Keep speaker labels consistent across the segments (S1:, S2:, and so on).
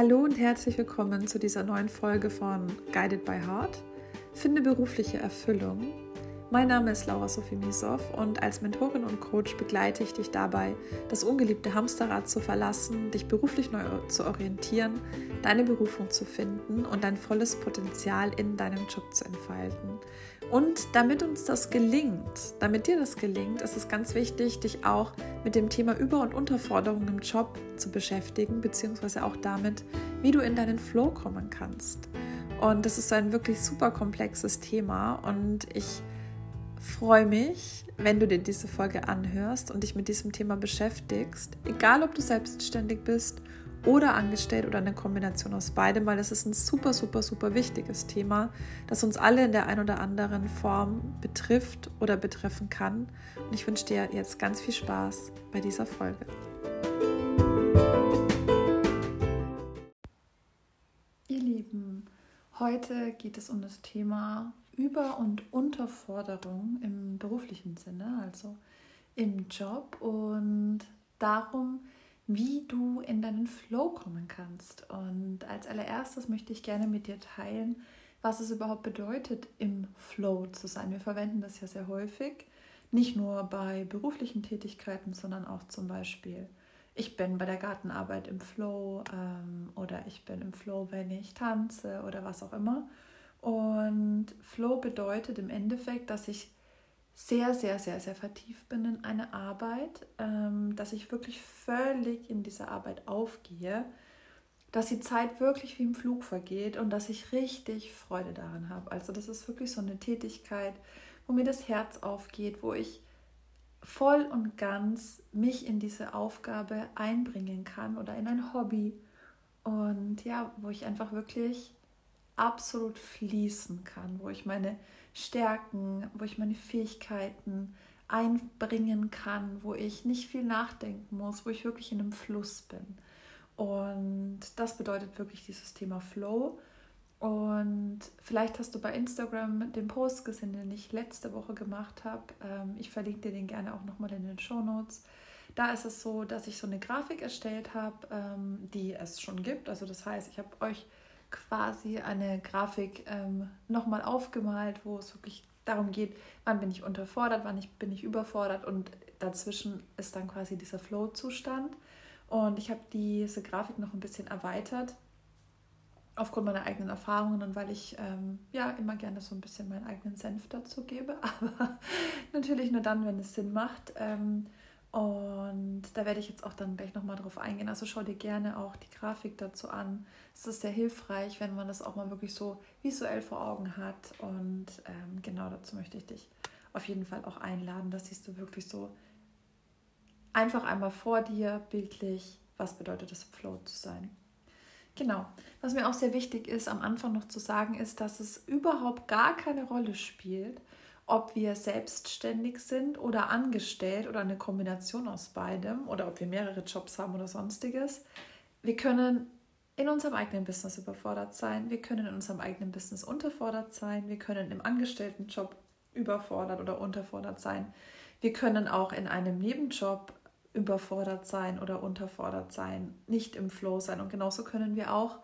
S1: Hallo und herzlich willkommen zu dieser neuen Folge von Guided by Heart. Finde berufliche Erfüllung. Mein Name ist Laura Sophie Misow und als Mentorin und Coach begleite ich dich dabei, das ungeliebte Hamsterrad zu verlassen, dich beruflich neu zu orientieren, deine Berufung zu finden und dein volles Potenzial in deinem Job zu entfalten. Und damit uns das gelingt, damit dir das gelingt, ist es ganz wichtig, dich auch mit dem Thema Über- und Unterforderung im Job zu beschäftigen, beziehungsweise auch damit, wie du in deinen Flow kommen kannst. Und das ist ein wirklich super komplexes Thema und ich freue mich, wenn du dir diese Folge anhörst und dich mit diesem Thema beschäftigst, egal ob du selbstständig bist oder angestellt oder eine Kombination aus beidem, weil es ist ein super, super, super wichtiges Thema, das uns alle in der einen oder anderen Form betrifft oder betreffen kann. Und ich wünsche dir jetzt ganz viel Spaß bei dieser Folge. Ihr Lieben, heute geht es um das Thema Über- und Unterforderung im beruflichen Sinne, also im Job und darum, wie du in deinen Flow kommen kannst. Und als allererstes möchte ich gerne mit dir teilen, was es überhaupt bedeutet, im Flow zu sein. Wir verwenden das ja sehr häufig, nicht nur bei beruflichen Tätigkeiten, sondern auch zum Beispiel, ich bin bei der Gartenarbeit im Flow ähm, oder ich bin im Flow, wenn ich tanze oder was auch immer. Und Flow bedeutet im Endeffekt, dass ich sehr, sehr, sehr, sehr vertieft bin in eine Arbeit, ähm, dass ich wirklich völlig in diese Arbeit aufgehe, dass die Zeit wirklich wie im Flug vergeht und dass ich richtig Freude daran habe. Also das ist wirklich so eine Tätigkeit, wo mir das Herz aufgeht, wo ich voll und ganz mich in diese Aufgabe einbringen kann oder in ein Hobby und ja, wo ich einfach wirklich absolut fließen kann, wo ich meine Stärken, wo ich meine Fähigkeiten einbringen kann, wo ich nicht viel nachdenken muss, wo ich wirklich in einem Fluss bin. Und das bedeutet wirklich dieses Thema Flow. Und vielleicht hast du bei Instagram den Post gesehen, den ich letzte Woche gemacht habe. Ähm, ich verlinke dir den gerne auch nochmal in den Show Notes. Da ist es so, dass ich so eine Grafik erstellt habe, ähm, die es schon gibt. Also das heißt, ich habe euch quasi eine Grafik ähm, nochmal aufgemalt, wo es wirklich darum geht, wann bin ich unterfordert, wann ich, bin ich überfordert und dazwischen ist dann quasi dieser Flow-Zustand. Und ich habe diese Grafik noch ein bisschen erweitert aufgrund meiner eigenen Erfahrungen und weil ich ähm, ja immer gerne so ein bisschen meinen eigenen Senf dazu gebe, aber natürlich nur dann, wenn es Sinn macht. Ähm, da werde ich jetzt auch dann gleich nochmal drauf eingehen. Also schau dir gerne auch die Grafik dazu an. Es ist sehr hilfreich, wenn man das auch mal wirklich so visuell vor Augen hat. Und ähm, genau dazu möchte ich dich auf jeden Fall auch einladen. Das siehst du wirklich so einfach einmal vor dir bildlich, was bedeutet es, Flow zu sein. Genau. Was mir auch sehr wichtig ist, am Anfang noch zu sagen, ist, dass es überhaupt gar keine Rolle spielt, ob wir selbstständig sind oder angestellt oder eine Kombination aus beidem oder ob wir mehrere Jobs haben oder sonstiges. Wir können in unserem eigenen Business überfordert sein, wir können in unserem eigenen Business unterfordert sein, wir können im Angestelltenjob überfordert oder unterfordert sein. Wir können auch in einem Nebenjob überfordert sein oder unterfordert sein, nicht im Flow sein. Und genauso können wir auch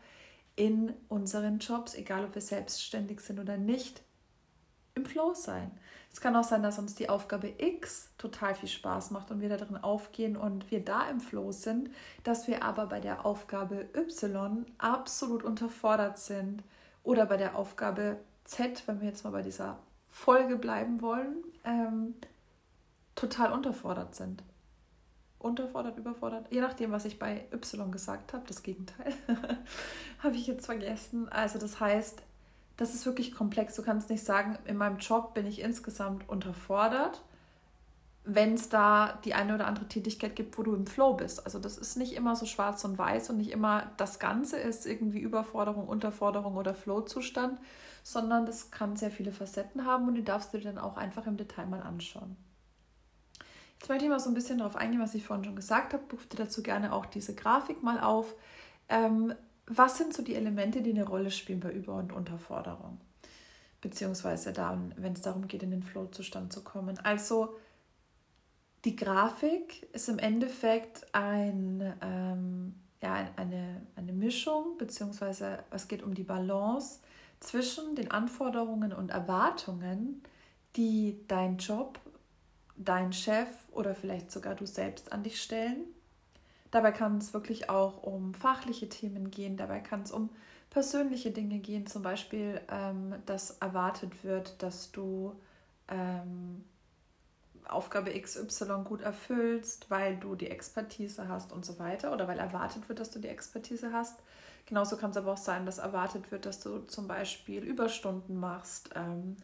S1: in unseren Jobs, egal ob wir selbstständig sind oder nicht, im Flow sein. Es kann auch sein, dass uns die Aufgabe X total viel Spaß macht und wir da drin aufgehen und wir da im Flow sind, dass wir aber bei der Aufgabe Y absolut unterfordert sind oder bei der Aufgabe Z, wenn wir jetzt mal bei dieser Folge bleiben wollen, ähm, total unterfordert sind. Unterfordert, überfordert, je nachdem, was ich bei Y gesagt habe, das Gegenteil, habe ich jetzt vergessen. Also das heißt, das ist wirklich komplex. Du kannst nicht sagen, in meinem Job bin ich insgesamt unterfordert, wenn es da die eine oder andere Tätigkeit gibt, wo du im Flow bist. Also das ist nicht immer so schwarz und weiß und nicht immer das Ganze ist irgendwie Überforderung, Unterforderung oder Flow-Zustand, sondern das kann sehr viele Facetten haben und die darfst du dir dann auch einfach im Detail mal anschauen. Jetzt möchte ich mal so ein bisschen darauf eingehen, was ich vorhin schon gesagt habe. Ruf dir dazu gerne auch diese Grafik mal auf. Ähm, was sind so die Elemente, die eine Rolle spielen bei Über- und Unterforderung? Beziehungsweise dann, wenn es darum geht, in den Flow-Zustand zu kommen. Also die Grafik ist im Endeffekt ein, ähm, ja, eine, eine Mischung, beziehungsweise es geht um die Balance zwischen den Anforderungen und Erwartungen, die dein Job, dein Chef oder vielleicht sogar du selbst an dich stellen. Dabei kann es wirklich auch um fachliche Themen gehen, dabei kann es um persönliche Dinge gehen, zum Beispiel, ähm, dass erwartet wird, dass du ähm, Aufgabe XY gut erfüllst, weil du die Expertise hast und so weiter oder weil erwartet wird, dass du die Expertise hast. Genauso kann es aber auch sein, dass erwartet wird, dass du zum Beispiel Überstunden machst, ähm,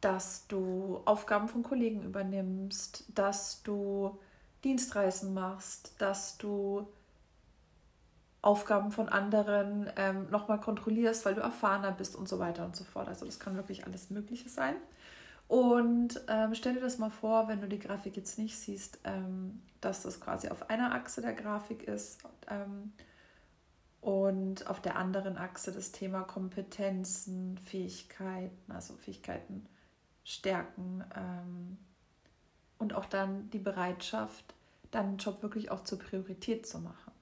S1: dass du Aufgaben von Kollegen übernimmst, dass du Dienstreisen machst, dass du Aufgaben von anderen ähm, nochmal kontrollierst, weil du erfahrener bist und so weiter und so fort. Also das kann wirklich alles Mögliche sein. Und ähm, stell dir das mal vor, wenn du die Grafik jetzt nicht siehst, ähm, dass das quasi auf einer Achse der Grafik ist ähm, und auf der anderen Achse das Thema Kompetenzen, Fähigkeiten, also Fähigkeiten, Stärken ähm, und auch dann die Bereitschaft, deinen Job wirklich auch zur Priorität zu machen.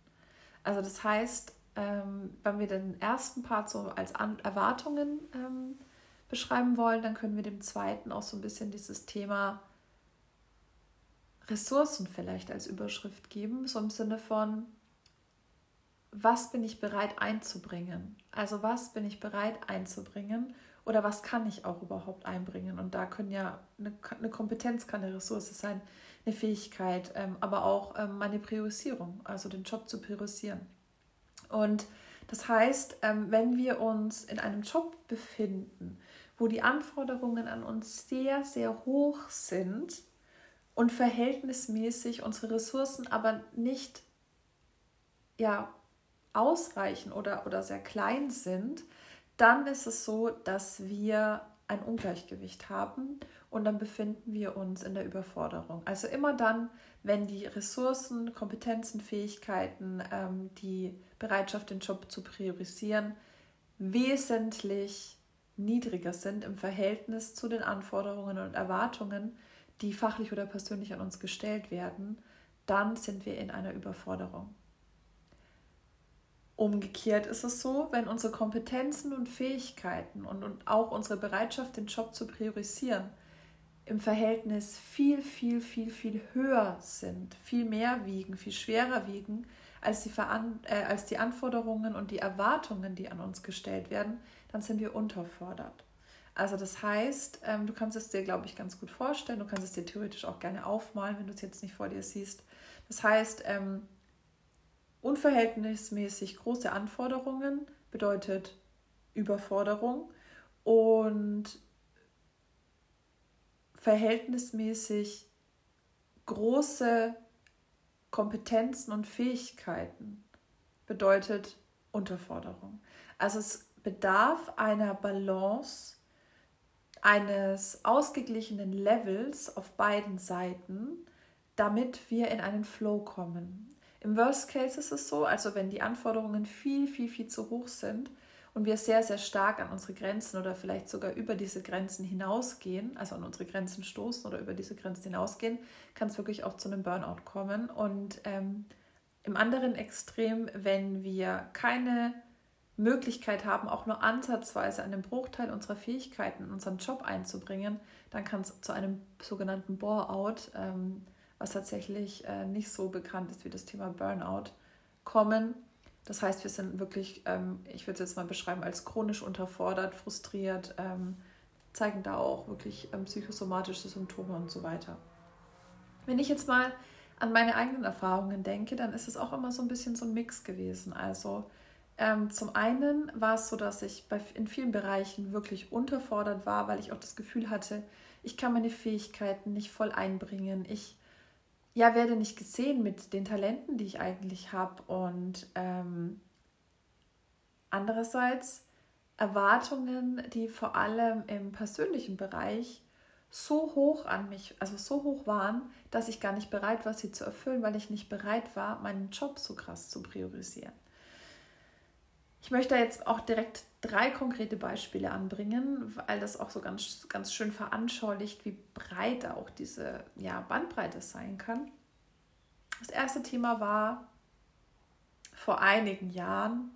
S1: Also das heißt, ähm, wenn wir den ersten Part so als An Erwartungen ähm, beschreiben wollen, dann können wir dem zweiten auch so ein bisschen dieses Thema Ressourcen vielleicht als Überschrift geben, so im Sinne von, was bin ich bereit einzubringen? Also was bin ich bereit einzubringen oder was kann ich auch überhaupt einbringen? Und da können ja eine, eine Kompetenz kann eine Ressource sein, eine Fähigkeit, ähm, aber auch ähm, meine Priorisierung, also den Job zu priorisieren. Und das heißt, ähm, wenn wir uns in einem Job befinden, wo die Anforderungen an uns sehr, sehr hoch sind und verhältnismäßig unsere Ressourcen aber nicht ja, ausreichen oder, oder sehr klein sind, dann ist es so, dass wir ein Ungleichgewicht haben und dann befinden wir uns in der Überforderung. Also immer dann, wenn die Ressourcen, Kompetenzen, Fähigkeiten, ähm, die Bereitschaft, den Job zu priorisieren, wesentlich niedriger sind im Verhältnis zu den Anforderungen und Erwartungen, die fachlich oder persönlich an uns gestellt werden, dann sind wir in einer Überforderung. Umgekehrt ist es so, wenn unsere Kompetenzen und Fähigkeiten und, und auch unsere Bereitschaft, den Job zu priorisieren, im Verhältnis viel, viel, viel, viel höher sind, viel mehr wiegen, viel schwerer wiegen als die, Veran äh, als die Anforderungen und die Erwartungen, die an uns gestellt werden, dann sind wir unterfordert. Also das heißt, ähm, du kannst es dir, glaube ich, ganz gut vorstellen. Du kannst es dir theoretisch auch gerne aufmalen, wenn du es jetzt nicht vor dir siehst. Das heißt, ähm, unverhältnismäßig große Anforderungen bedeutet Überforderung und verhältnismäßig große Kompetenzen und Fähigkeiten bedeutet Unterforderung. Also es bedarf einer Balance, eines ausgeglichenen Levels auf beiden Seiten, damit wir in einen Flow kommen. Im Worst Case ist es so, also wenn die Anforderungen viel, viel, viel zu hoch sind und wir sehr, sehr stark an unsere Grenzen oder vielleicht sogar über diese Grenzen hinausgehen, also an unsere Grenzen stoßen oder über diese Grenzen hinausgehen, kann es wirklich auch zu einem Burnout kommen. Und ähm, im anderen Extrem, wenn wir keine Möglichkeit haben, auch nur ansatzweise einen Bruchteil unserer Fähigkeiten in unseren Job einzubringen, dann kann es zu einem sogenannten Bore-out ähm, was tatsächlich äh, nicht so bekannt ist wie das Thema Burnout, kommen. Das heißt, wir sind wirklich, ähm, ich würde es jetzt mal beschreiben, als chronisch unterfordert, frustriert, ähm, zeigen da auch wirklich ähm, psychosomatische Symptome und so weiter. Wenn ich jetzt mal an meine eigenen Erfahrungen denke, dann ist es auch immer so ein bisschen so ein Mix gewesen. Also zum einen war es so, dass ich in vielen Bereichen wirklich unterfordert war, weil ich auch das Gefühl hatte, ich kann meine Fähigkeiten nicht voll einbringen. Ich ja, werde nicht gesehen mit den Talenten, die ich eigentlich habe. Und ähm, andererseits Erwartungen, die vor allem im persönlichen Bereich so hoch an mich, also so hoch waren, dass ich gar nicht bereit war, sie zu erfüllen, weil ich nicht bereit war, meinen Job so krass zu priorisieren. Ich möchte jetzt auch direkt drei konkrete Beispiele anbringen, weil das auch so ganz, ganz schön veranschaulicht, wie breit auch diese ja, Bandbreite sein kann. Das erste Thema war vor einigen Jahren.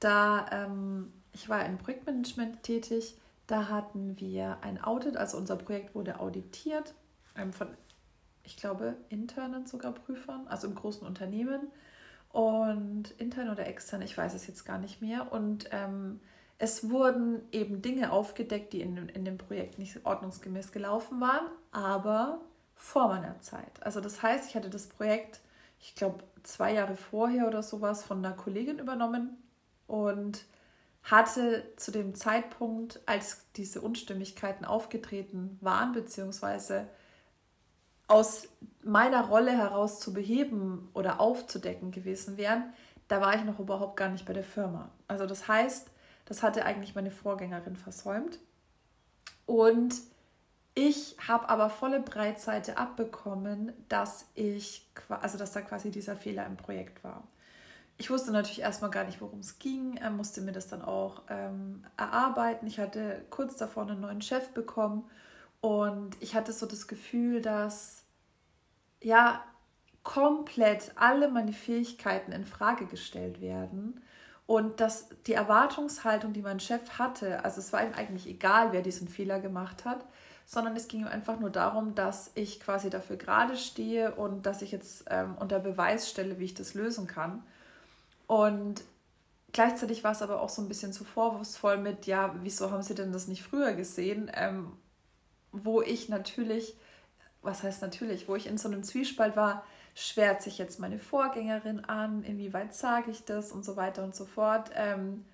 S1: Da ähm, ich war im Projektmanagement tätig, da hatten wir ein Audit, also unser Projekt wurde auditiert ähm, von, ich glaube, internen sogar Prüfern, also im großen Unternehmen und intern oder extern, ich weiß es jetzt gar nicht mehr. Und ähm, es wurden eben Dinge aufgedeckt, die in, in dem Projekt nicht ordnungsgemäß gelaufen waren, aber vor meiner Zeit. Also das heißt, ich hatte das Projekt, ich glaube, zwei Jahre vorher oder sowas von einer Kollegin übernommen und hatte zu dem Zeitpunkt, als diese Unstimmigkeiten aufgetreten waren, beziehungsweise aus meiner Rolle heraus zu beheben oder aufzudecken gewesen wären, da war ich noch überhaupt gar nicht bei der Firma. Also das heißt, das hatte eigentlich meine Vorgängerin versäumt. Und ich habe aber volle Breitseite abbekommen, dass ich, also dass da quasi dieser Fehler im Projekt war. Ich wusste natürlich erstmal gar nicht, worum es ging. Musste mir das dann auch ähm, erarbeiten. Ich hatte kurz davor einen neuen Chef bekommen und ich hatte so das Gefühl, dass ja komplett alle meine Fähigkeiten in Frage gestellt werden und dass die Erwartungshaltung, die mein Chef hatte, also es war ihm eigentlich egal, wer diesen Fehler gemacht hat, sondern es ging ihm einfach nur darum, dass ich quasi dafür gerade stehe und dass ich jetzt ähm, unter Beweis stelle, wie ich das lösen kann. Und gleichzeitig war es aber auch so ein bisschen zu vorwurfsvoll mit, ja, wieso haben Sie denn das nicht früher gesehen? Ähm, wo ich natürlich, was heißt natürlich, wo ich in so einem Zwiespalt war, schwert sich jetzt meine Vorgängerin an, inwieweit sage ich das und so weiter und so fort. Ähm,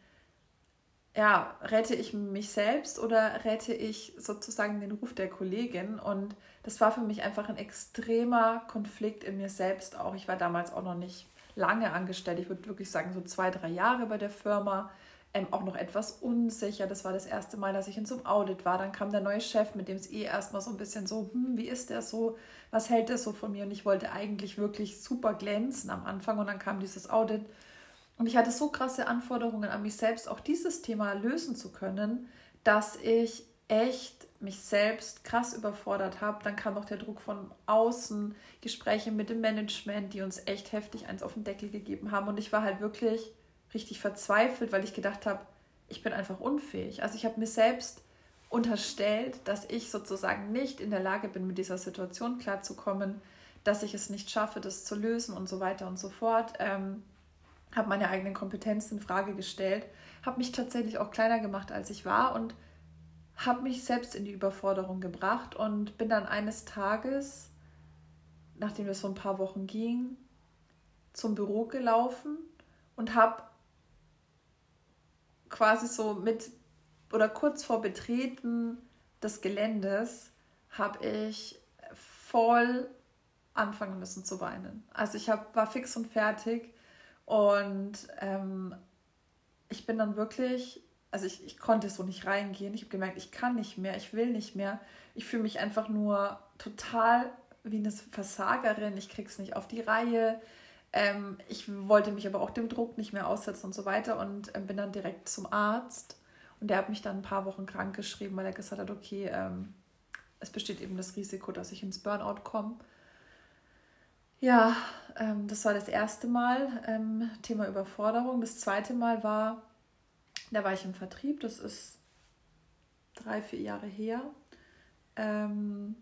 S1: ja, rette ich mich selbst oder rette ich sozusagen den Ruf der Kollegin? Und das war für mich einfach ein extremer Konflikt in mir selbst auch. Ich war damals auch noch nicht lange angestellt. Ich würde wirklich sagen, so zwei, drei Jahre bei der Firma. Ähm, auch noch etwas unsicher. Das war das erste Mal, dass ich in so einem Audit war. Dann kam der neue Chef, mit dem es eh erstmal so ein bisschen so, hm, wie ist der so? Was hält der so von mir? Und ich wollte eigentlich wirklich super glänzen am Anfang. Und dann kam dieses Audit. Und ich hatte so krasse Anforderungen an mich selbst, auch dieses Thema lösen zu können, dass ich echt mich selbst krass überfordert habe. Dann kam noch der Druck von außen, Gespräche mit dem Management, die uns echt heftig eins auf den Deckel gegeben haben. Und ich war halt wirklich richtig verzweifelt, weil ich gedacht habe, ich bin einfach unfähig. Also ich habe mir selbst unterstellt, dass ich sozusagen nicht in der Lage bin, mit dieser Situation klarzukommen, dass ich es nicht schaffe, das zu lösen und so weiter und so fort. Ähm, habe meine eigenen Kompetenzen in Frage gestellt, habe mich tatsächlich auch kleiner gemacht, als ich war und habe mich selbst in die Überforderung gebracht und bin dann eines Tages, nachdem es so ein paar Wochen ging, zum Büro gelaufen und habe quasi so mit oder kurz vor Betreten des Geländes habe ich voll anfangen müssen zu weinen. Also ich hab, war fix und fertig und ähm, ich bin dann wirklich also ich, ich konnte so nicht reingehen. Ich habe gemerkt, ich kann nicht mehr, ich will nicht mehr. Ich fühle mich einfach nur total wie eine Versagerin. Ich krieg's nicht auf die Reihe. Ähm, ich wollte mich aber auch dem Druck nicht mehr aussetzen und so weiter und ähm, bin dann direkt zum Arzt. Und der hat mich dann ein paar Wochen krank geschrieben, weil er gesagt hat, okay, ähm, es besteht eben das Risiko, dass ich ins Burnout komme. Ja, ähm, das war das erste Mal ähm, Thema Überforderung. Das zweite Mal war, da war ich im Vertrieb, das ist drei, vier Jahre her. Ähm,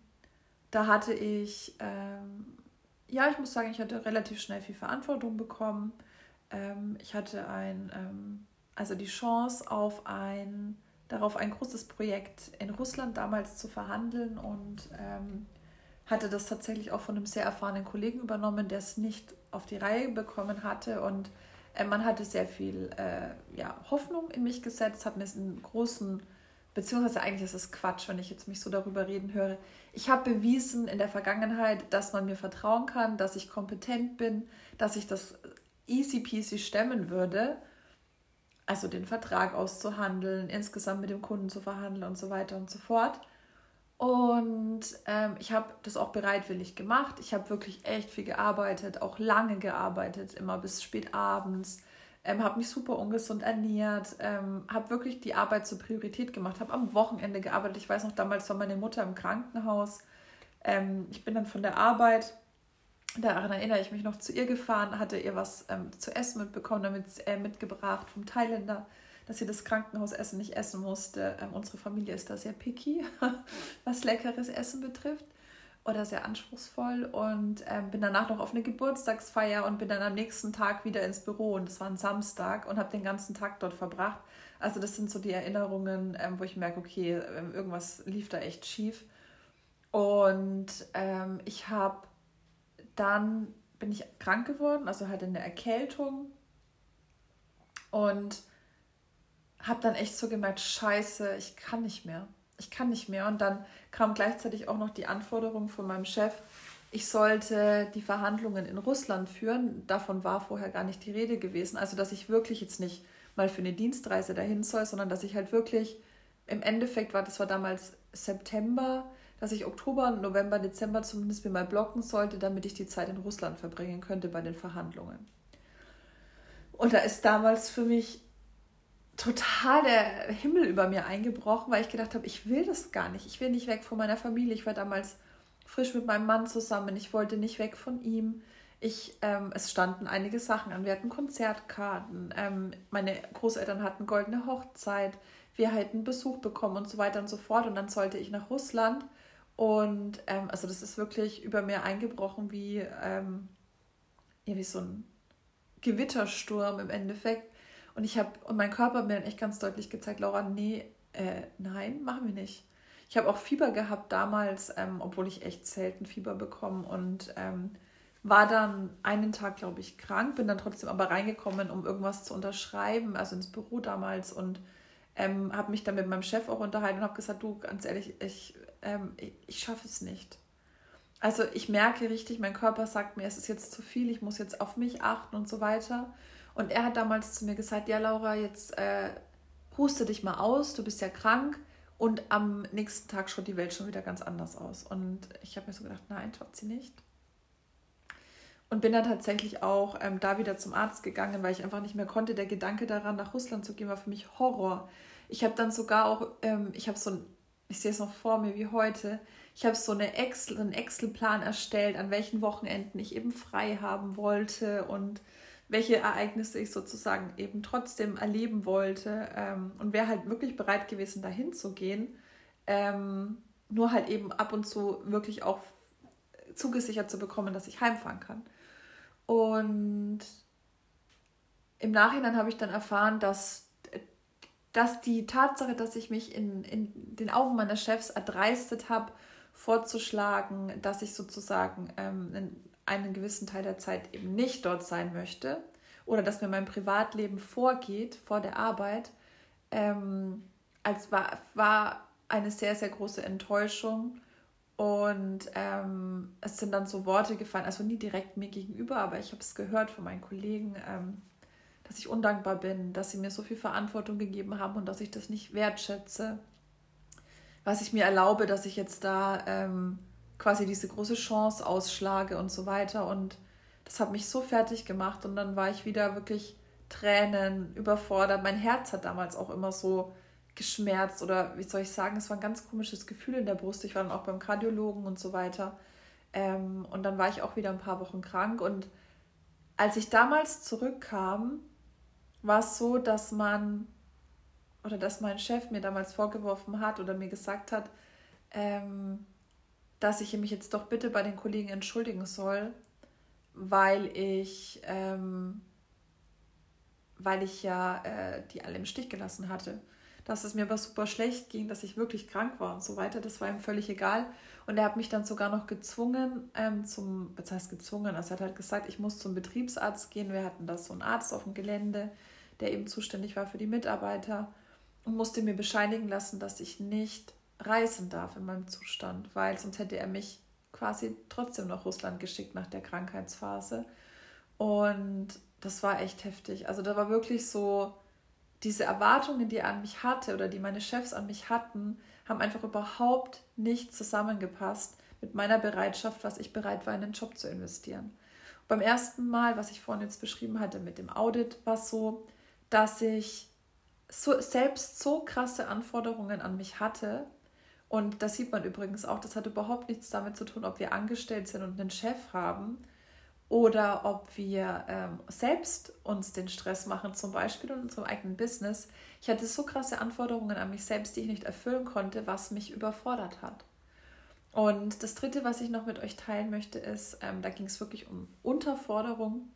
S1: da hatte ich, ja, ich muss sagen, ich hatte relativ schnell viel Verantwortung bekommen. Ähm, ich hatte ein, ähm, also die Chance auf ein, darauf ein großes Projekt in Russland damals zu verhandeln und ähm, hatte das tatsächlich auch von einem sehr erfahrenen Kollegen übernommen, der es nicht auf die Reihe bekommen hatte und äh, man hatte sehr viel äh, ja, Hoffnung in mich gesetzt, hat mir einen großen, beziehungsweise eigentlich ist es Quatsch, wenn ich jetzt mich so darüber reden höre. Ich habe bewiesen in der Vergangenheit, dass man mir vertrauen kann, dass ich kompetent bin, dass ich das easy peasy stemmen würde. Also den Vertrag auszuhandeln, insgesamt mit dem Kunden zu verhandeln und so weiter und so fort. Und ähm, ich habe das auch bereitwillig gemacht. Ich habe wirklich echt viel gearbeitet, auch lange gearbeitet, immer bis spät abends. Ähm, habe mich super ungesund ernährt, ähm, habe wirklich die Arbeit zur Priorität gemacht, habe am Wochenende gearbeitet. Ich weiß noch, damals war meine Mutter im Krankenhaus. Ähm, ich bin dann von der Arbeit daran erinnere ich mich noch, zu ihr gefahren, hatte ihr was ähm, zu essen mitbekommen, damit äh, mitgebracht vom Thailänder, dass sie das Krankenhausessen nicht essen musste. Ähm, unsere Familie ist da sehr picky, was leckeres Essen betrifft oder sehr anspruchsvoll und ähm, bin danach noch auf eine Geburtstagsfeier und bin dann am nächsten Tag wieder ins Büro und das war ein Samstag und habe den ganzen Tag dort verbracht. Also das sind so die Erinnerungen, ähm, wo ich merke, okay, ähm, irgendwas lief da echt schief. Und ähm, ich habe dann bin ich krank geworden, also hatte eine Erkältung und habe dann echt so gemerkt, scheiße, ich kann nicht mehr. Ich kann nicht mehr. Und dann kam gleichzeitig auch noch die Anforderung von meinem Chef, ich sollte die Verhandlungen in Russland führen. Davon war vorher gar nicht die Rede gewesen. Also, dass ich wirklich jetzt nicht mal für eine Dienstreise dahin soll, sondern dass ich halt wirklich im Endeffekt war, das war damals September, dass ich Oktober, November, Dezember zumindest mir mal blocken sollte, damit ich die Zeit in Russland verbringen könnte bei den Verhandlungen. Und da ist damals für mich total der Himmel über mir eingebrochen, weil ich gedacht habe, ich will das gar nicht. Ich will nicht weg von meiner Familie. Ich war damals frisch mit meinem Mann zusammen. Ich wollte nicht weg von ihm. Ich, ähm, es standen einige Sachen an. Wir hatten Konzertkarten. Ähm, meine Großeltern hatten goldene Hochzeit. Wir hätten Besuch bekommen und so weiter und so fort. Und dann sollte ich nach Russland. Und ähm, also das ist wirklich über mir eingebrochen wie, ähm, ja, wie so ein Gewittersturm im Endeffekt. Und ich habe, und mein Körper hat mir dann echt ganz deutlich gezeigt, Laura, nee, äh, nein, machen wir nicht. Ich habe auch Fieber gehabt damals, ähm, obwohl ich echt selten Fieber bekomme und ähm, war dann einen Tag, glaube ich, krank, bin dann trotzdem aber reingekommen, um irgendwas zu unterschreiben, also ins Büro damals und ähm, habe mich dann mit meinem Chef auch unterhalten und habe gesagt, du, ganz ehrlich, ich, ähm, ich, ich schaffe es nicht. Also ich merke richtig, mein Körper sagt mir, es ist jetzt zu viel, ich muss jetzt auf mich achten und so weiter. Und er hat damals zu mir gesagt, ja Laura, jetzt äh, huste dich mal aus, du bist ja krank. Und am nächsten Tag schaut die Welt schon wieder ganz anders aus. Und ich habe mir so gedacht, nein, tut sie nicht. Und bin dann tatsächlich auch ähm, da wieder zum Arzt gegangen, weil ich einfach nicht mehr konnte. Der Gedanke daran, nach Russland zu gehen, war für mich Horror. Ich habe dann sogar auch, ähm, ich habe so ein, ich sehe es noch vor mir wie heute, ich habe so eine Excel, einen Excel-Plan erstellt, an welchen Wochenenden ich eben frei haben wollte und welche Ereignisse ich sozusagen eben trotzdem erleben wollte ähm, und wäre halt wirklich bereit gewesen, dahin zu gehen. Ähm, nur halt eben ab und zu wirklich auch zugesichert zu bekommen, dass ich heimfahren kann. Und im Nachhinein habe ich dann erfahren, dass, dass die Tatsache, dass ich mich in, in den Augen meiner Chefs erdreistet habe, vorzuschlagen, dass ich sozusagen ähm, gewissen Teil der Zeit eben nicht dort sein möchte oder dass mir mein Privatleben vorgeht vor der Arbeit, ähm, als war, war eine sehr, sehr große Enttäuschung. Und ähm, es sind dann so Worte gefallen, also nie direkt mir gegenüber, aber ich habe es gehört von meinen Kollegen, ähm, dass ich undankbar bin, dass sie mir so viel Verantwortung gegeben haben und dass ich das nicht wertschätze. Was ich mir erlaube, dass ich jetzt da ähm, quasi diese große Chance ausschlage und so weiter. Und das hat mich so fertig gemacht und dann war ich wieder wirklich Tränen überfordert. Mein Herz hat damals auch immer so geschmerzt oder wie soll ich sagen, es war ein ganz komisches Gefühl in der Brust. Ich war dann auch beim Kardiologen und so weiter. Ähm, und dann war ich auch wieder ein paar Wochen krank. Und als ich damals zurückkam, war es so, dass man oder dass mein Chef mir damals vorgeworfen hat oder mir gesagt hat, ähm, dass ich mich jetzt doch bitte bei den Kollegen entschuldigen soll, weil ich, ähm, weil ich ja äh, die alle im Stich gelassen hatte. Dass es mir aber super schlecht ging, dass ich wirklich krank war und so weiter, das war ihm völlig egal. Und er hat mich dann sogar noch gezwungen ähm, zum, was heißt gezwungen, also er hat halt gesagt, ich muss zum Betriebsarzt gehen. Wir hatten da so einen Arzt auf dem Gelände, der eben zuständig war für die Mitarbeiter und musste mir bescheinigen lassen, dass ich nicht reisen darf in meinem Zustand, weil sonst hätte er mich quasi trotzdem nach Russland geschickt nach der Krankheitsphase. Und das war echt heftig. Also da war wirklich so, diese Erwartungen, die er an mich hatte oder die meine Chefs an mich hatten, haben einfach überhaupt nicht zusammengepasst mit meiner Bereitschaft, was ich bereit war, in den Job zu investieren. beim ersten Mal, was ich vorhin jetzt beschrieben hatte mit dem Audit, war es so, dass ich so, selbst so krasse Anforderungen an mich hatte, und das sieht man übrigens auch, das hat überhaupt nichts damit zu tun, ob wir angestellt sind und einen Chef haben, oder ob wir ähm, selbst uns den Stress machen, zum Beispiel in unserem eigenen Business. Ich hatte so krasse Anforderungen an mich selbst, die ich nicht erfüllen konnte, was mich überfordert hat. Und das Dritte, was ich noch mit euch teilen möchte, ist, ähm, da ging es wirklich um Unterforderung.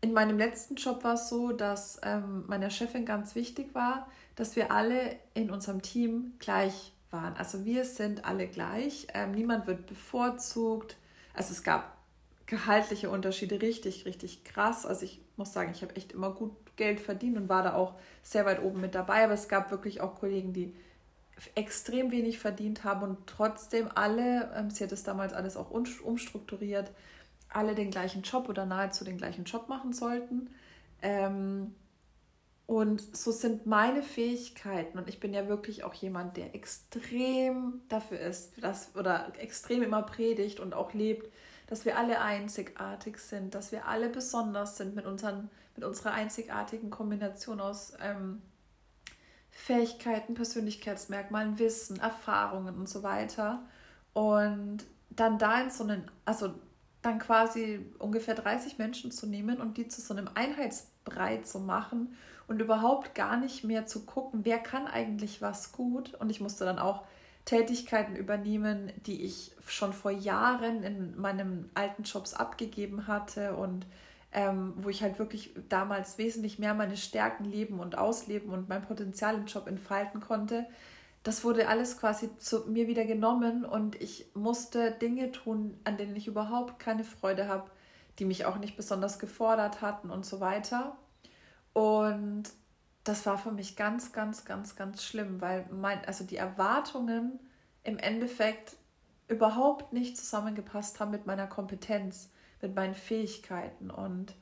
S1: In meinem letzten Job war es so, dass ähm, meiner Chefin ganz wichtig war, dass wir alle in unserem Team gleich waren. Also wir sind alle gleich. Ähm, niemand wird bevorzugt. Also es gab gehaltliche Unterschiede richtig, richtig krass. Also ich muss sagen, ich habe echt immer gut Geld verdient und war da auch sehr weit oben mit dabei. Aber es gab wirklich auch Kollegen, die extrem wenig verdient haben und trotzdem alle, ähm, sie hat es damals alles auch umstrukturiert, alle den gleichen Job oder nahezu den gleichen Job machen sollten. Ähm, und so sind meine Fähigkeiten, und ich bin ja wirklich auch jemand, der extrem dafür ist, dass, oder extrem immer predigt und auch lebt, dass wir alle einzigartig sind, dass wir alle besonders sind mit, unseren, mit unserer einzigartigen Kombination aus ähm, Fähigkeiten, Persönlichkeitsmerkmalen, Wissen, Erfahrungen und so weiter. Und dann da in so einen, also dann quasi ungefähr 30 Menschen zu nehmen und die zu so einem Einheitsbrei zu machen und überhaupt gar nicht mehr zu gucken, wer kann eigentlich was gut. Und ich musste dann auch Tätigkeiten übernehmen, die ich schon vor Jahren in meinen alten Jobs abgegeben hatte und ähm, wo ich halt wirklich damals wesentlich mehr meine Stärken leben und ausleben und mein Potenzial im Job entfalten konnte. Das wurde alles quasi zu mir wieder genommen und ich musste Dinge tun, an denen ich überhaupt keine Freude habe, die mich auch nicht besonders gefordert hatten und so weiter. Und das war für mich ganz, ganz, ganz, ganz schlimm, weil mein, also die Erwartungen im Endeffekt überhaupt nicht zusammengepasst haben mit meiner Kompetenz mit meinen Fähigkeiten. Und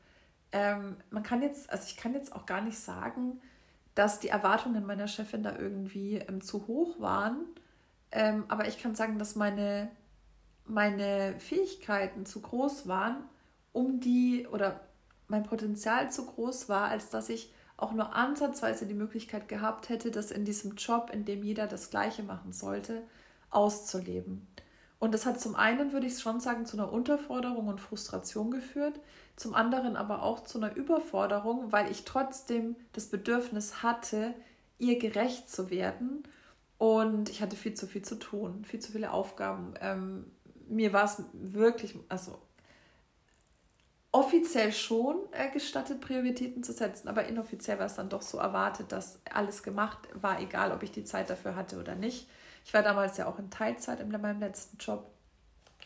S1: ähm, man kann jetzt, also ich kann jetzt auch gar nicht sagen, dass die Erwartungen meiner Chefin da irgendwie ähm, zu hoch waren. Ähm, aber ich kann sagen, dass meine, meine Fähigkeiten zu groß waren, um die oder mein Potenzial zu groß war, als dass ich auch nur ansatzweise die Möglichkeit gehabt hätte, das in diesem Job, in dem jeder das Gleiche machen sollte, auszuleben. Und das hat zum einen, würde ich schon sagen, zu einer Unterforderung und Frustration geführt, zum anderen aber auch zu einer Überforderung, weil ich trotzdem das Bedürfnis hatte, ihr gerecht zu werden. Und ich hatte viel zu viel zu tun, viel zu viele Aufgaben. Ähm, mir war es wirklich, also offiziell schon äh, gestattet, Prioritäten zu setzen, aber inoffiziell war es dann doch so erwartet, dass alles gemacht war, egal ob ich die Zeit dafür hatte oder nicht. Ich war damals ja auch in Teilzeit in meinem letzten Job.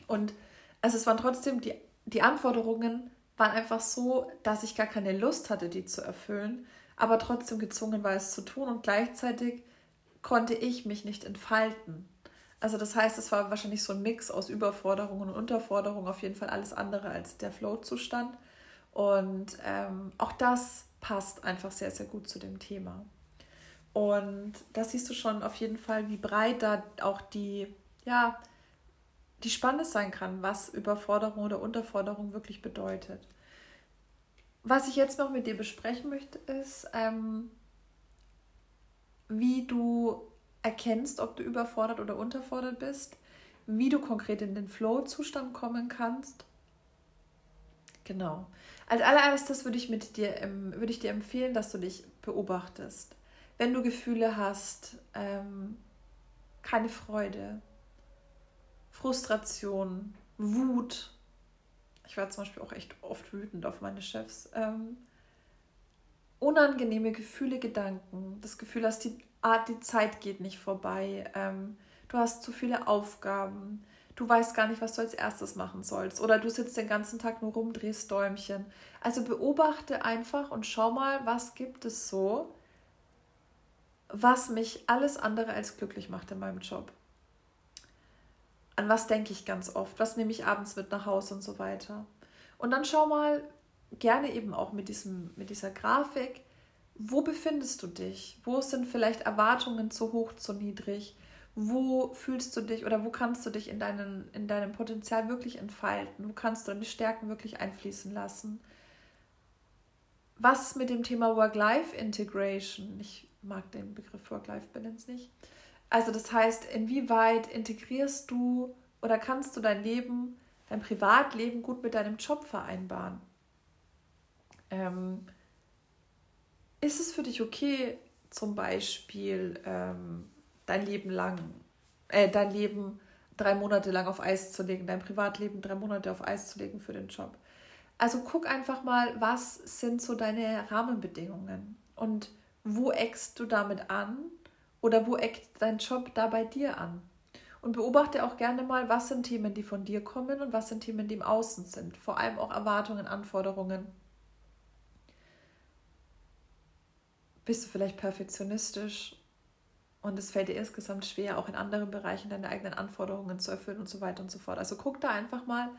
S1: Und also es waren trotzdem, die, die Anforderungen waren einfach so, dass ich gar keine Lust hatte, die zu erfüllen, aber trotzdem gezwungen war, es zu tun. Und gleichzeitig konnte ich mich nicht entfalten. Also das heißt, es war wahrscheinlich so ein Mix aus Überforderung und Unterforderung, auf jeden Fall alles andere als der Flow-Zustand. Und ähm, auch das passt einfach sehr, sehr gut zu dem Thema. Und da siehst du schon auf jeden Fall, wie breit da auch die, ja, die Spanne sein kann, was Überforderung oder Unterforderung wirklich bedeutet. Was ich jetzt noch mit dir besprechen möchte, ist, ähm, wie du erkennst, ob du überfordert oder unterfordert bist, wie du konkret in den Flow-Zustand kommen kannst. Genau. Als allererstes würde ich, mit dir, würde ich dir empfehlen, dass du dich beobachtest wenn du Gefühle hast, ähm, keine Freude, Frustration, Wut. Ich war zum Beispiel auch echt oft wütend auf meine Chefs. Ähm, unangenehme Gefühle, Gedanken, das Gefühl hast, die, Art, die Zeit geht nicht vorbei, ähm, du hast zu viele Aufgaben, du weißt gar nicht, was du als erstes machen sollst oder du sitzt den ganzen Tag nur rum, drehst Däumchen. Also beobachte einfach und schau mal, was gibt es so, was mich alles andere als glücklich macht in meinem Job. An was denke ich ganz oft? Was nehme ich abends mit nach Hause und so weiter? Und dann schau mal gerne eben auch mit, diesem, mit dieser Grafik, wo befindest du dich? Wo sind vielleicht Erwartungen zu hoch, zu niedrig? Wo fühlst du dich oder wo kannst du dich in, deinen, in deinem Potenzial wirklich entfalten? Wo kannst du deine Stärken wirklich einfließen lassen? Was mit dem Thema Work-Life-Integration? Ich mag den Begriff Work-Life-Balance nicht. Also das heißt, inwieweit integrierst du oder kannst du dein Leben dein Privatleben gut mit deinem Job vereinbaren? Ähm, ist es für dich okay, zum Beispiel ähm, dein Leben lang, äh, dein Leben drei Monate lang auf Eis zu legen, dein Privatleben drei Monate auf Eis zu legen für den Job? Also guck einfach mal, was sind so deine Rahmenbedingungen und wo eckst du damit an oder wo eckt dein Job da bei dir an? Und beobachte auch gerne mal, was sind Themen, die von dir kommen und was sind Themen, die im Außen sind. Vor allem auch Erwartungen, Anforderungen. Bist du vielleicht perfektionistisch und es fällt dir insgesamt schwer, auch in anderen Bereichen deine eigenen Anforderungen zu erfüllen und so weiter und so fort. Also guck da einfach mal,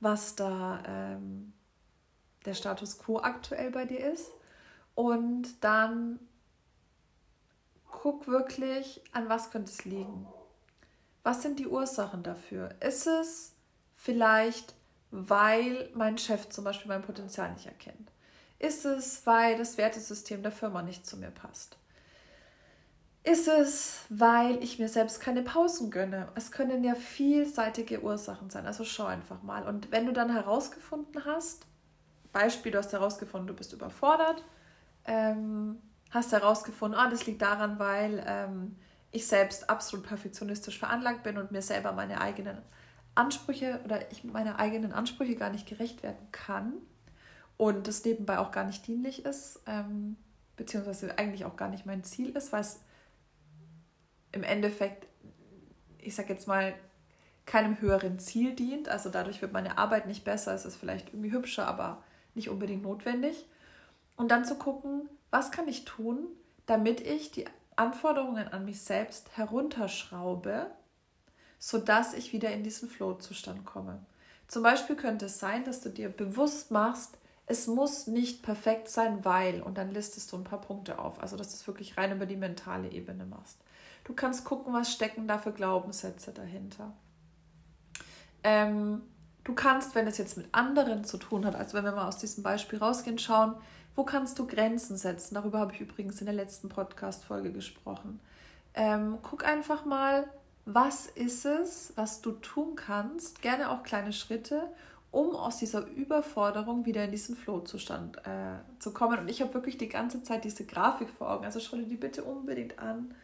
S1: was da ähm, der Status quo aktuell bei dir ist und dann guck wirklich, an was könnte es liegen. Was sind die Ursachen dafür? Ist es vielleicht, weil mein Chef zum Beispiel mein Potenzial nicht erkennt? Ist es, weil das Wertesystem der Firma nicht zu mir passt? Ist es, weil ich mir selbst keine Pausen gönne? Es können ja vielseitige Ursachen sein. Also schau einfach mal. Und wenn du dann herausgefunden hast, Beispiel, du hast herausgefunden, du bist überfordert, ähm, hast herausgefunden, ah, das liegt daran, weil ähm, ich selbst absolut perfektionistisch veranlagt bin und mir selber meine eigenen Ansprüche oder ich meine eigenen Ansprüche gar nicht gerecht werden kann und das nebenbei auch gar nicht dienlich ist, ähm, beziehungsweise eigentlich auch gar nicht mein Ziel ist, weil es im Endeffekt, ich sag jetzt mal, keinem höheren Ziel dient. Also dadurch wird meine Arbeit nicht besser, es ist vielleicht irgendwie hübscher, aber nicht unbedingt notwendig. Und dann zu gucken, was kann ich tun, damit ich die Anforderungen an mich selbst herunterschraube, sodass ich wieder in diesen Flow-Zustand komme. Zum Beispiel könnte es sein, dass du dir bewusst machst, es muss nicht perfekt sein, weil, und dann listest du ein paar Punkte auf, also dass du es wirklich rein über die mentale Ebene machst. Du kannst gucken, was stecken da für Glaubenssätze dahinter. Ähm, du kannst, wenn es jetzt mit anderen zu tun hat, also wenn wir mal aus diesem Beispiel rausgehen, schauen, wo kannst du Grenzen setzen? Darüber habe ich übrigens in der letzten Podcast-Folge gesprochen. Ähm, guck einfach mal, was ist es, was du tun kannst, gerne auch kleine Schritte, um aus dieser Überforderung wieder in diesen Flow-Zustand äh, zu kommen. Und ich habe wirklich die ganze Zeit diese Grafik vor Augen. Also schau dir die bitte unbedingt an.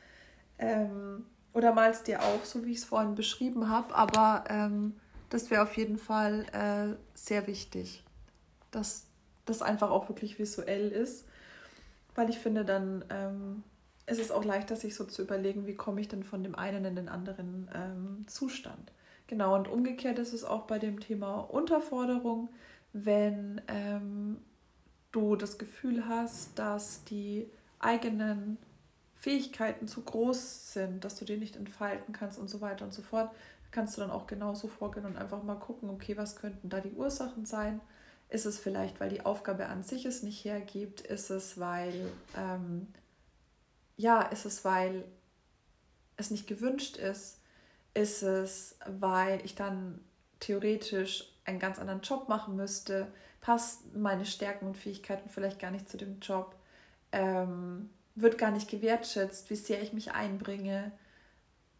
S1: Ähm, oder mal es dir auf, so wie ich es vorhin beschrieben habe. Aber ähm, das wäre auf jeden Fall äh, sehr wichtig, dass das einfach auch wirklich visuell ist. Weil ich finde, dann ähm, ist es auch leichter, sich so zu überlegen, wie komme ich denn von dem einen in den anderen ähm, Zustand. Genau, und umgekehrt ist es auch bei dem Thema Unterforderung, wenn ähm, du das Gefühl hast, dass die eigenen Fähigkeiten zu groß sind, dass du die nicht entfalten kannst und so weiter und so fort, kannst du dann auch genauso vorgehen und einfach mal gucken, okay, was könnten da die Ursachen sein? Ist es vielleicht, weil die Aufgabe an sich es nicht hergibt? Ist es, weil, ähm, ja, ist es, weil es nicht gewünscht ist? Ist es, weil ich dann theoretisch einen ganz anderen Job machen müsste? Passt meine Stärken und Fähigkeiten vielleicht gar nicht zu dem Job? Ähm, wird gar nicht gewertschätzt, wie sehr ich mich einbringe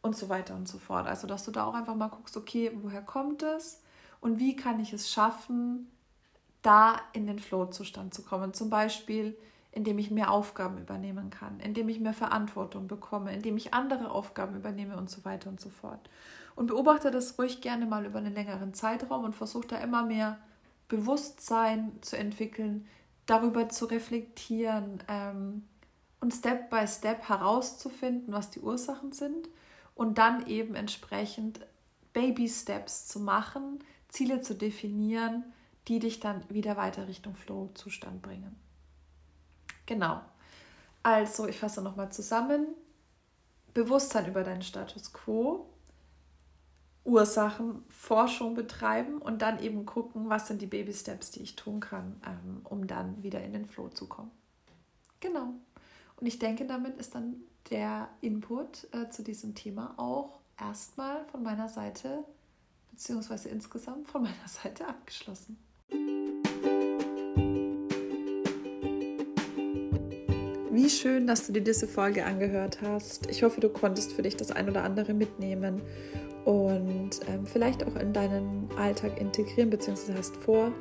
S1: und so weiter und so fort. Also, dass du da auch einfach mal guckst, okay, woher kommt es und wie kann ich es schaffen, da in den Flow-Zustand zu kommen? Zum Beispiel, indem ich mehr Aufgaben übernehmen kann, indem ich mehr Verantwortung bekomme, indem ich andere Aufgaben übernehme und so weiter und so fort. Und beobachte das ruhig gerne mal über einen längeren Zeitraum und versuche da immer mehr Bewusstsein zu entwickeln, darüber zu reflektieren ähm, und Step by Step herauszufinden, was die Ursachen sind und dann eben entsprechend Baby Steps zu machen, Ziele zu definieren, die dich dann wieder weiter Richtung Flow-Zustand bringen. Genau. Also, ich fasse nochmal zusammen. Bewusstsein über deinen Status quo, Ursachenforschung betreiben und dann eben gucken, was sind die Baby Steps, die ich tun kann, ähm, um dann wieder in den Flow zu kommen. Genau. Und ich denke, damit ist dann der Input äh, zu diesem Thema auch erstmal von meiner Seite, beziehungsweise insgesamt von meiner Seite abgeschlossen. Wie schön, dass du dir diese Folge angehört hast. Ich hoffe, du konntest für dich das ein oder andere mitnehmen. und ähm, vielleicht auch in deinen Alltag integrieren, beziehungsweise hast vor,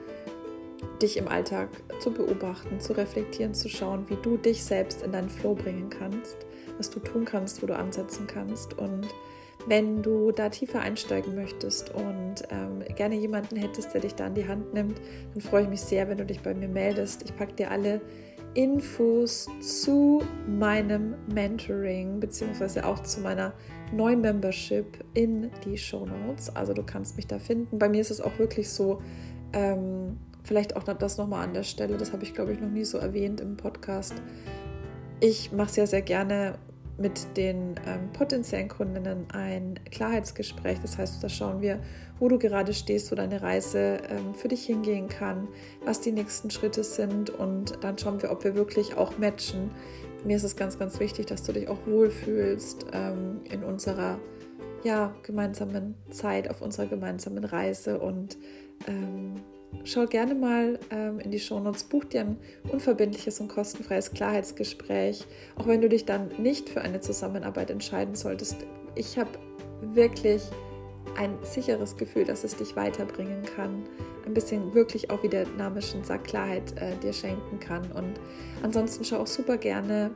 S1: dich im Alltag zu beobachten, zu reflektieren, zu schauen, wie du dich selbst in deinen Flow bringen kannst, was du tun kannst, wo du ansetzen kannst. Und wenn du da tiefer einsteigen möchtest und ähm, gerne jemanden hättest, der dich da an die Hand nimmt, dann freue ich mich sehr, wenn du dich bei mir meldest. Ich packe dir alle Infos zu meinem Mentoring beziehungsweise auch zu meiner neuen Membership in die Show Notes. Also du kannst mich da finden. Bei mir ist es auch wirklich so, ähm, vielleicht auch das nochmal an der Stelle, das habe ich glaube ich noch nie so erwähnt im Podcast. Ich mache sehr, sehr gerne mit den ähm, potenziellen Kundinnen ein Klarheitsgespräch. Das heißt, da schauen wir, wo du gerade stehst, wo deine Reise ähm, für dich hingehen kann, was die nächsten Schritte sind und dann schauen wir, ob wir wirklich auch matchen. Mir ist es ganz, ganz wichtig, dass du dich auch wohlfühlst ähm, in unserer ja, gemeinsamen Zeit, auf unserer gemeinsamen Reise und ähm, schau gerne mal ähm, in die Shownotes, buch dir ein unverbindliches und kostenfreies Klarheitsgespräch, auch wenn du dich dann nicht für eine Zusammenarbeit entscheiden solltest. Ich habe wirklich ein sicheres Gefühl, dass es dich weiterbringen kann. Ein bisschen wirklich auch, wie der Name schon sagt, Klarheit äh, dir schenken kann. Und ansonsten schau auch super gerne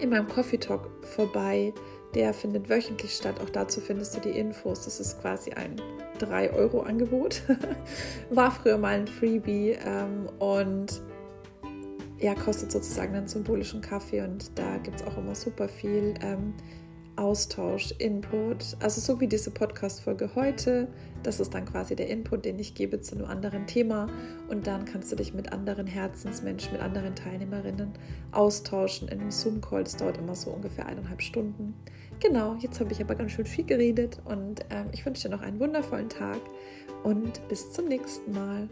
S1: in meinem Coffee Talk vorbei. Der findet wöchentlich statt. Auch dazu findest du die Infos. Das ist quasi ein 3-Euro-Angebot. War früher mal ein Freebie ähm, und ja, kostet sozusagen einen symbolischen Kaffee und da gibt es auch immer super viel ähm, Austausch, Input. Also so wie diese Podcast-Folge heute. Das ist dann quasi der Input, den ich gebe zu einem anderen Thema. Und dann kannst du dich mit anderen Herzensmenschen, mit anderen Teilnehmerinnen austauschen in einem Zoom-Call. Das dauert immer so ungefähr eineinhalb Stunden. Genau, jetzt habe ich aber ganz schön viel geredet und ähm, ich wünsche dir noch einen wundervollen Tag und bis zum nächsten Mal.